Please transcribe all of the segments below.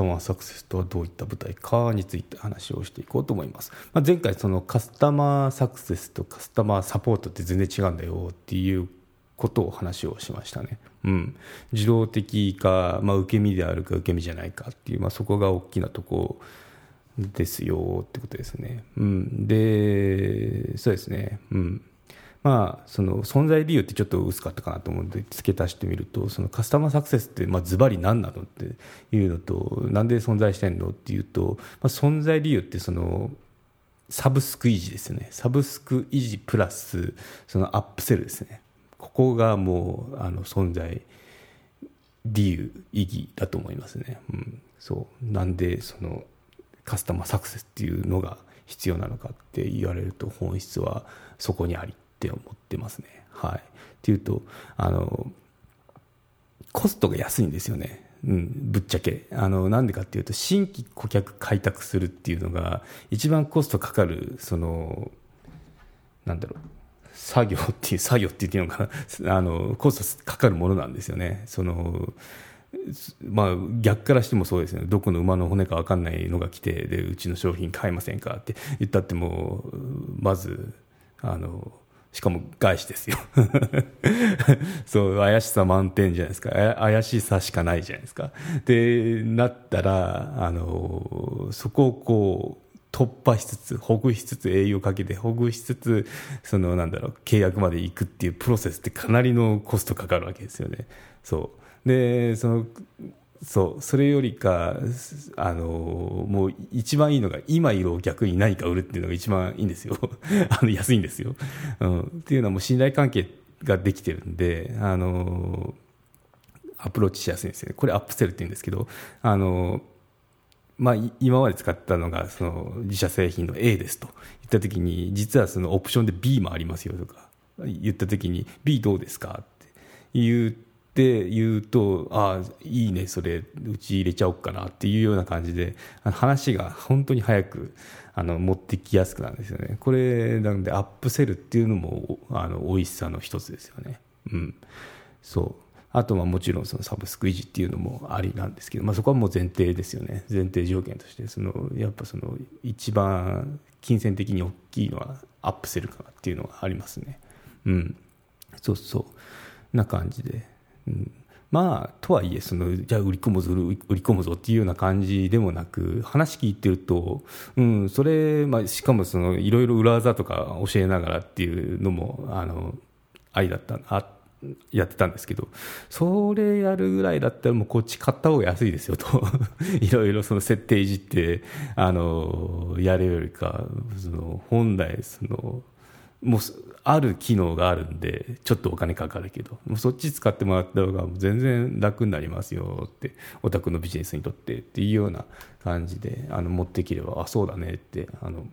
タマーサクセスとはどういった舞台かについて話をしていこうと思います、まあ、前回そのカスタマーサクセスとカスタマーサポートって全然違うんだよっていうことを話をしましたね。うん、自動的か、まあ、受け身であるか受け身じゃないかっていう、まあ、そこが大きなとこですよってことですね。うん、でそうですね、うん。まあ、その存在理由ってちょっと薄かったかなと思うので付け足してみるとそのカスタマーサクセスってズバリ何なのっていうのとなんで存在してんのっていうと、まあ、存在理由ってそのサブスク維持ですね。サブスク維持プラスそのアップセルですね。ここがもうあの存在理由意義だと思いますね、うん、そう。なんでそのカスタマーサクセスっていうのが必要なのかって言われると本質はそこにあり。って思ってますね。はい、っていうとあのコストが安いんですよね。うん、ぶっちゃけ。あのなんでかっていうと新規顧客開拓するっていうのが一番コストかかるそのなんだろう。作業っていう作業って言っていいのか あのコストかかるものなんですよね。そのまあ、逆からしてもそうですね。どこの馬の骨か分かんないのが来てでうちの商品買えませんかって言ったってもまずあのしかも外資ですよ。そう怪しさ満点じゃないですか。怪しさしかないじゃないですか。でなったらあのそこをこう突破しつつほぐしつつ栄養かけてほぐしつつそのなんだろう契約まで行くっていうプロセスってかなりのコストかかるわけですよね。そう。でそのそうそれよりかあのもう一番いいのが今いるお客に何か売るっていうのが一番いいんですよ。あの安いんですよ、うん、っていうのはもう信頼関係ができてるんであのアプローチしやすいんですよね。これアップセルって言うんですけどあのまあ、今まで使ったのがその自社製品の A ですと。言ったときに実はそのオプションで B もありますよとか言ったときに B どうですかって言うって言うと、ああ、いいね、それ、うち入れちゃおうかなっていうような感じで、話が本当に早くあの持ってきやすくなるんですよね。これ、なので、アップセルっていうのも、あの美味しさの一つですよね。うん。そう。あとはもちろんそのサブスク維持っていうのもありなんですけど、まあ、そこはもう前提ですよね前提条件としてそのやっぱその一番金銭的に大きいのはアップセルかなっていうのがありますねうんそうそうな感じでうん、まあとはいえそのじゃあ売り込むぞ売り込むぞっていうような感じでもなく話聞いてると、うん、それ、まあ、しかもそのいろいろ裏技とか教えながらっていうのもあのありだったあやってたんですけどそれやるぐらいだったらもうこっち買った方が安いですよと。いろいろその設定いじってあのやるよりかその本来そのもうある機能があるんでちょっとお金かかるけどもうそっち使ってもらった方が全然楽になりますよってお宅のビジネスにとってっていうような感じであの持ってきればあそうだねってあの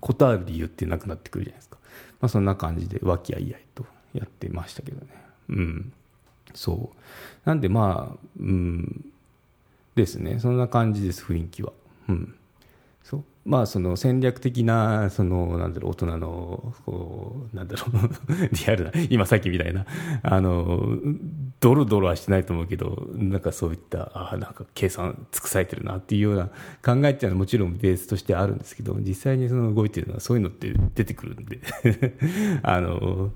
断る理由ってなくなってくるじゃないですか、まあ、そんな感じで和気あいあいとやってましたけどね。うん。そう。なんでまあうん。ですね。そんな感じです雰囲気は。うん。そう。まあその戦略的なそのなんだろう大人のこうなんだろう リアルな今さっきみたいなあのドロドロはしてないと思うけどなんかそういったあなんか計算尽くされてるなっていうような考えっていうのはもちろんベースとしてあるんですけど実際にその動いてるのはそういうのって出てくるんで あの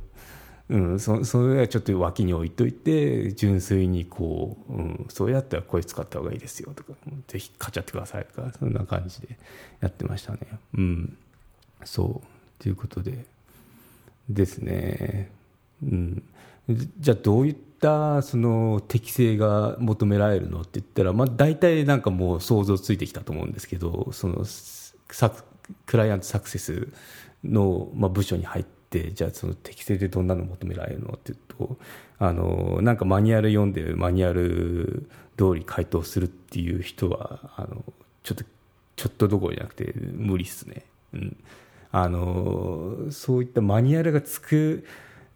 うん、そそれはちょっと脇に置いといて純粋にこう、うん、そうやったらこれ使った方がいいですよとかぜひ買っちゃってくださいとかそんな感じでやってましたね。うん。そう。ということで。ですね。うん。じゃあどういったその適性が求められるのって言ったら、まあ、大体なんかもう想像ついてきたと思うんですけどそのクライアントサクセスの、まあ、部署に入ってってじゃあその適正でどんなの求められるのって言うとあのなんかマニュアル読んでマニュアル通り回答するっていう人はあのちょっとちょっとどころじゃなくて無理っすね。うん、あのそういったマニュアルが作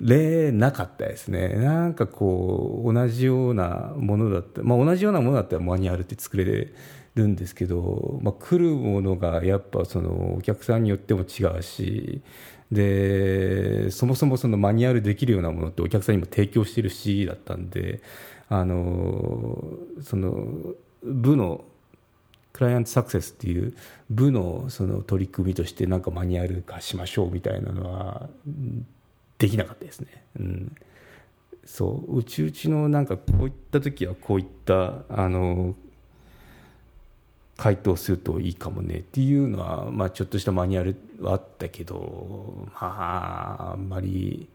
れなかったですね。なんかこう同じようなものだった、まあ、同じようなものだったらマニュアルって作れるんですけど、まあ、来るものがやっぱそのお客さんによっても違うしでそもそもそのマニュアルできるようなものってお客さんにも提供してるしだったんであのその部のクライアントサクセスっていう部のその取り組みとしてなんかマニュアル化しましょうみたいなのはできなかったですね。うんそううちうちのなんかこういった時はこういったあの回答するといいかもねっていうのは、まあ、ちょっとしたマニュアルはあったけどまああんまり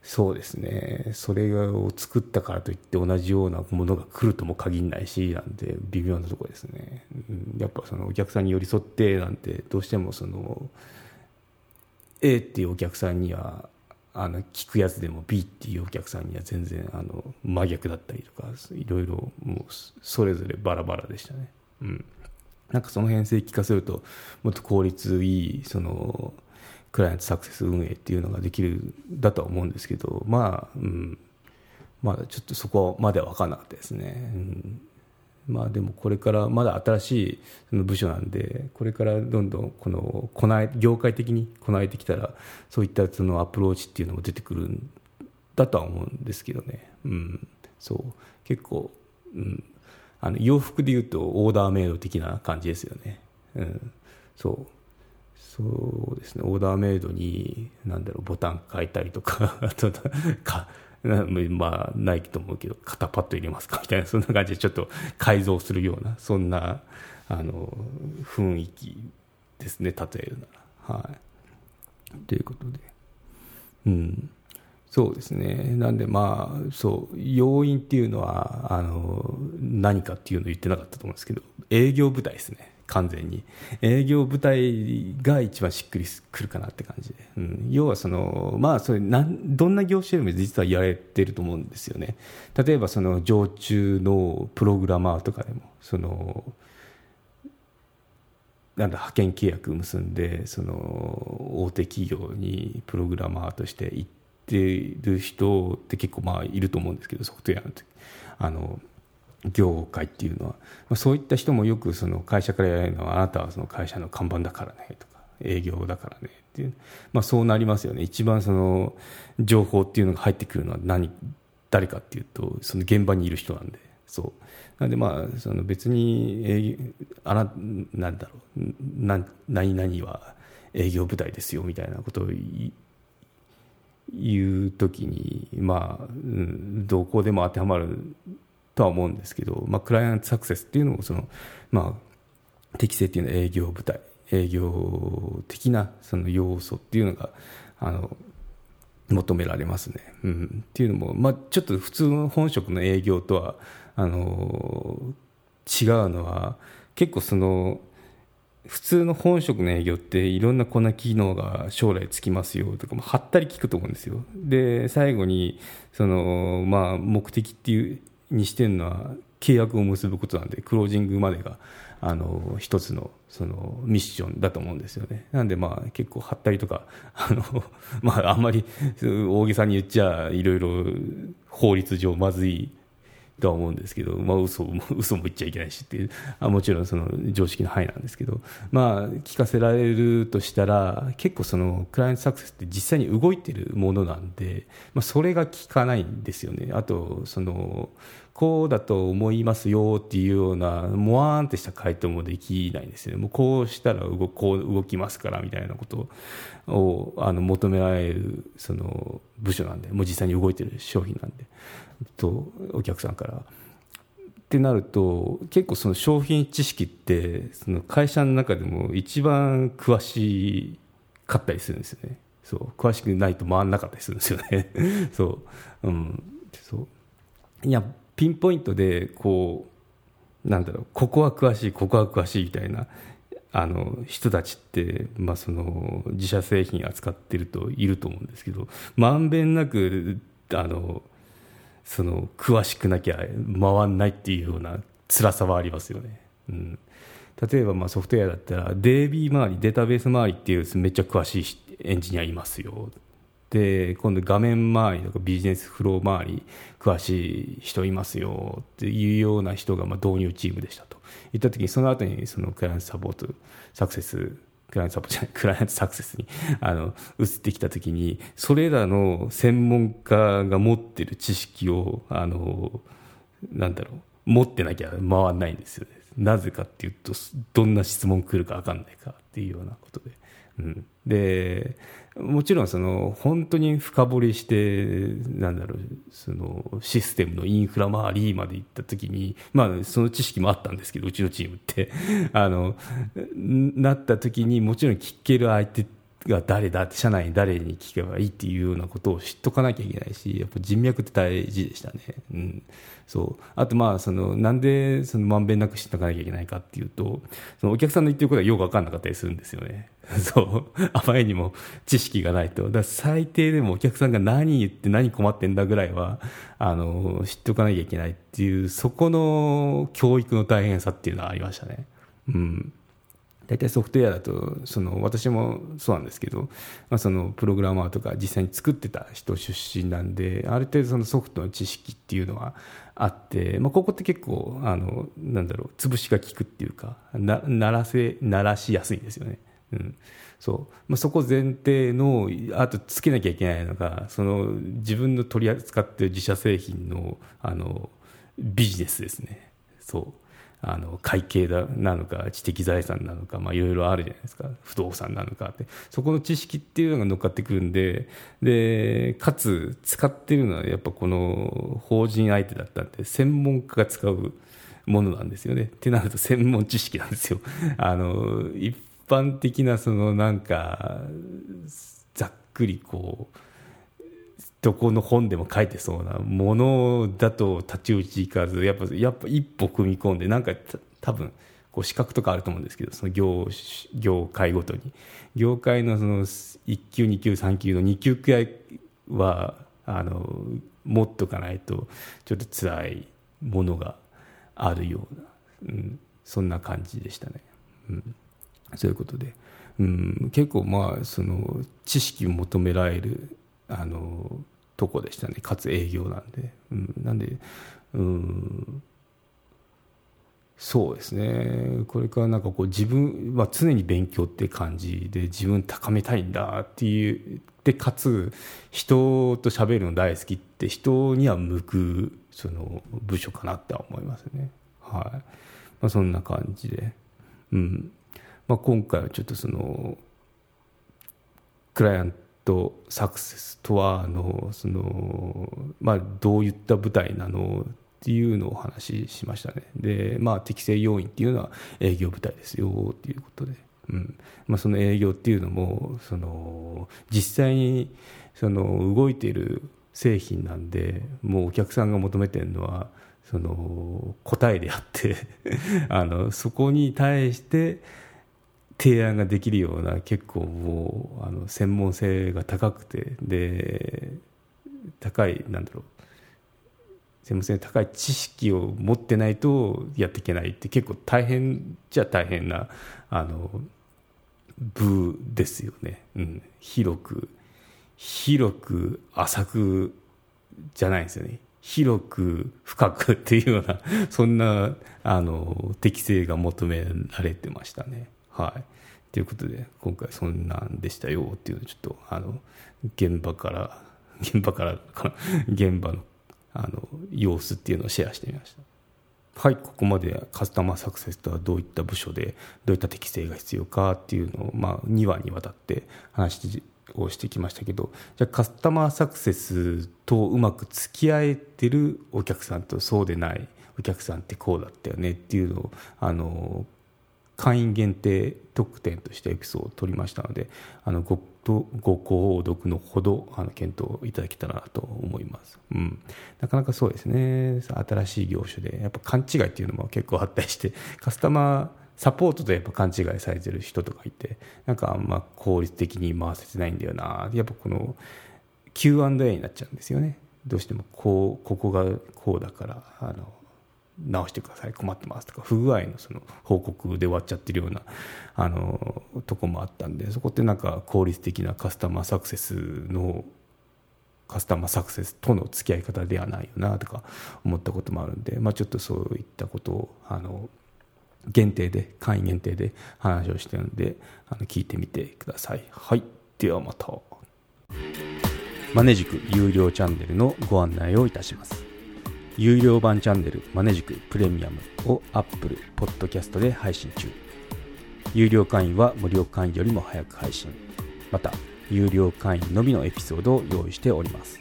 そうですねそれを作ったからといって同じようなものが来るとも限らないしなんて微妙なとこですね、うん、やっぱそのお客さんに寄り添ってなんてどうしてもその A っていうお客さんにはあの聞くやつでも B っていうお客さんには全然あの真逆だったりとかいろいろもうそれぞれバラバラでしたね。うん、なんかその辺正規化するともっと効率いいそのクライアントサクセス運営っていうのができるだとは思うんですけどまあ、うん、まだちょっとそこまでは分からなかったですね。うん。まあでもこれからまだ新しいその部署なんでこれからどんどんこのこな業界的にこなえてきたらそういったそのアプローチっていうのも出てくるんだとは思うんですけどね、うん、そう。結構、うん、あの洋服でいうとオーダーメイド的な感じですよね、うん、そう。そうですね。オーダーメイドに何だろうボタン変えたりとか あとかまあないと思うけど肩パッド入れますかみたいなそんな感じでちょっと改造するようなそんなあの雰囲気ですね例えるなら。はい、ということで。うん。そうですね。なんでまあそう要因っていうのはあの何かっていうのを言ってなかったと思うんですけど営業部隊ですね。完全に。営業部隊が一番しっくりくるかなって感じで、うん、要はそのまあそれなんどんな業種でも実はやれてると思うんですよね。例えばその常駐のプログラマーとかでもそのなんだ派遣契約結んでその大手企業にプログラマーとして行ってる人って結構まあいると思うんですけどソフトウェアの時。あの業界っていうのは、まあ、そういった人もよくその会社からやるのはあなたはその会社の看板だからねとか営業だからねっていう、まあ、そうなりますよね。一番その情報っていうのが入ってくるのは何誰かっていうとその現場にいる人なんで。そう。なんでまあその別に営あななんだろう。な何々は営業部隊ですよみたいなことを言う時にまあ、うん、どこでも当てはまるとは思うんですけど、まあ、クライアントサクセスっていうのもその、まあ、適正っていうのは営業部隊営業的なその要素っていうのがあの求められますね、うん。っていうのも、まあ、ちょっと普通の本職の営業とはあの違うのは結構その普通の本職の営業っていろんなこんな機能が将来つきますよとかもはったり聞くと思うんですよ。で最後にその、まあ、目的っていうにしてるのは契約を結ぶことなんでクロージングまでがあの一つのそのミッションだと思うんですよねなんでまあ結構はったりとか あの、まあ、あんまり大げさに言っちゃいろいろ法律上まずいとは思うんですけど、まあ嘘も 嘘も言っちゃいけないしっていうあもちろんその常識の範囲なんですけど、まあ、聞かせられるとしたら結構そのクライアントサクセスって実際に動いてるものなんで、まあ、それが効かないんですよね。あとそのこうだと思いますよっていうようなもわーんってした回答もできないんですよね。もうこうしたら動こう動きますからみたいなことをあの求められるその部署なんでもう実際に動いてる商品なんで。とお客さんから。ってなると結構その商品知識ってその会社の中でも一番詳しかったりするんですよね。そう詳しくないと回らなかったりするんですよね。そう,、うん、そう。いやピンポイントでこうなんだろうここは詳しいここは詳しいみたいなあの人たちって、まあ、その自社製品扱ってるといると思うんですけどまんべんなくあのその詳しくなきゃ回んないっていうような辛さはありますよね。うん、例えばまあソフトウェアだったら DB 周りデータベース周りっていうめっちゃ詳しいエンジニアいますよで今度画面周りとかビジネスフロー周り詳しい人いますよっていうような人がまあ導入チームでしたと。いった時にその後にそのクライアントサポートサクセスクライアントサポじゃないクライアントサクセスにあの移ってきたときにそれらの専門家が持ってる知識をあのなんだろう持ってなきゃ回らないんですよね。なぜかっていうとどんな質問来るか分かんないかっていうようなことで、でもちろんその本当に深掘りしてなんだろうそのシステムのインフラ周りまで行った時に、まあ、その知識もあったんですけどうちのチームって。あのなった時にもちろん聞ける相手ってが誰だって社内に誰に聞けばいいっていうようなことを知っとかなきゃいけないしやっぱ人脈って大事でしたね。うんそうあとまあそのなんでそのまんべんなく知っておかなきゃいけないかっていうとそのお客さんの言ってることがよく分かんなかったりするんですよね。そうあまりにも知識がないとだ最低でもお客さんが何言って何困ってんだぐらいはあの知っておかなきゃいけないっていうそこの教育の大変さっていうのはありましたね。うん大体ソフトウェアだとその私もそうなんですけど、まあ、そのプログラマーとか実際に作ってた人出身なんである程度そのソフトの知識っていうのはあって、まあ、ここって結構あのなんだろう潰しが効くっていうかな鳴らせ鳴らしやすいんですよね。うんそうまあ、そこ前提のあとつけなきゃいけないのがその自分の取り扱っている自社製品のあのビジネスですね。そうあの会計だなのか知的財産なのかいろいろあるじゃないですか。不動産なのかって。そこの知識っていうのが乗っかってくるんででかつ使ってるのはやっぱこの法人相手だったんで専門家が使うものなんですよね。ってなると専門知識なんですよ。あの一般的なそのなんかざっくりこうどこの本でも書いてそうなものだと太刀打ちいかずやっぱやっぱ一歩踏み込んでなんか多分こう資格とかあると思うんですけどその業業界ごとに。業界のその1級2級3級の2級くらいはあの持っとかないとちょっと辛いものがあるような、うん、そんな感じでしたね。うん、そういうことで、うん、結構まあその知識を求められるあのとこでしたね。かつ営業なんで、うん、なんでうん。そうですね。これからなんかこう自分は常に勉強って感じで自分高めたいんだっていうでかつ人と喋るの大好きって人には向くその部署かなって思いますね。はい、まあ、そんな感じで。うん。まあ、今回はちょっとそのクライアントとサクセスとはあのその、まあ、どういった舞台なのっていうのをお話ししましたね。で、まあ、適正要因っていうのは営業部隊ですよっていうことで、うん。まあ、その営業っていうのもその実際にその動いている製品なんでもうお客さんが求めてるのはその答えであって あのそこに対して提案ができるような結構もうあの専門性が高くてで高いなんだろう。専門性が高い知識を持ってないとやっていけないって結構大変じゃ大変なあの部ですよね、うん、広く広く浅くじゃないんですよね。広く深くっていうようなそんなあの適性が求められてましたね。はい。ということで、今回そんなんでしたよっていうのをちょっと、あの、現場から、現場から、現場の、あの、様子っていうのをシェアしてみました。はい、ここまでカスタマーサクセスとはどういった部署でどういった適性が必要かっていうのを、まあ、2話にわたって話をしてきましたけどじゃカスタマーサクセスとうまく付き合えてるお客さんとそうでないお客さんってこうだったよねっていうのをあの会員限定特典としてエピソードを取りましたのであのごご購読のほどあの検討いただけたらなと思います、うん、なかなかそうですね。新しい業種でやっぱ勘違いっていうのも結構あったりして カスタマーサポートとやっぱ勘違いされてる人とかいてなんかあんま効率的に回せてないんだよな。やっぱこの Q&A になっちゃうんですよね。どうしてもこうここがこうだからあの直してください困ってますとか不具合のその報告で終わっちゃってるようなあのとこもあったんでそこってなんか効率的なカスタマーサクセスのカスタマーサクセスとの付き合い方ではないよなとか思ったこともあるんで、まあ、ちょっとそういったことをあの限定で会員限定で話をしてるんであの聞いてみてください。はい、ではまた。マネジク有料チャンネルのご案内をいたします。有料版チャンネルマネジクプレミアムを Apple Podcast で配信中。有料会員は無料会員よりも早く配信。また有料会員のみのエピソードを用意しております。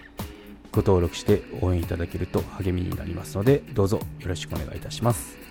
ご登録して応援いただけると励みになりますのでどうぞよろしくお願いいたします。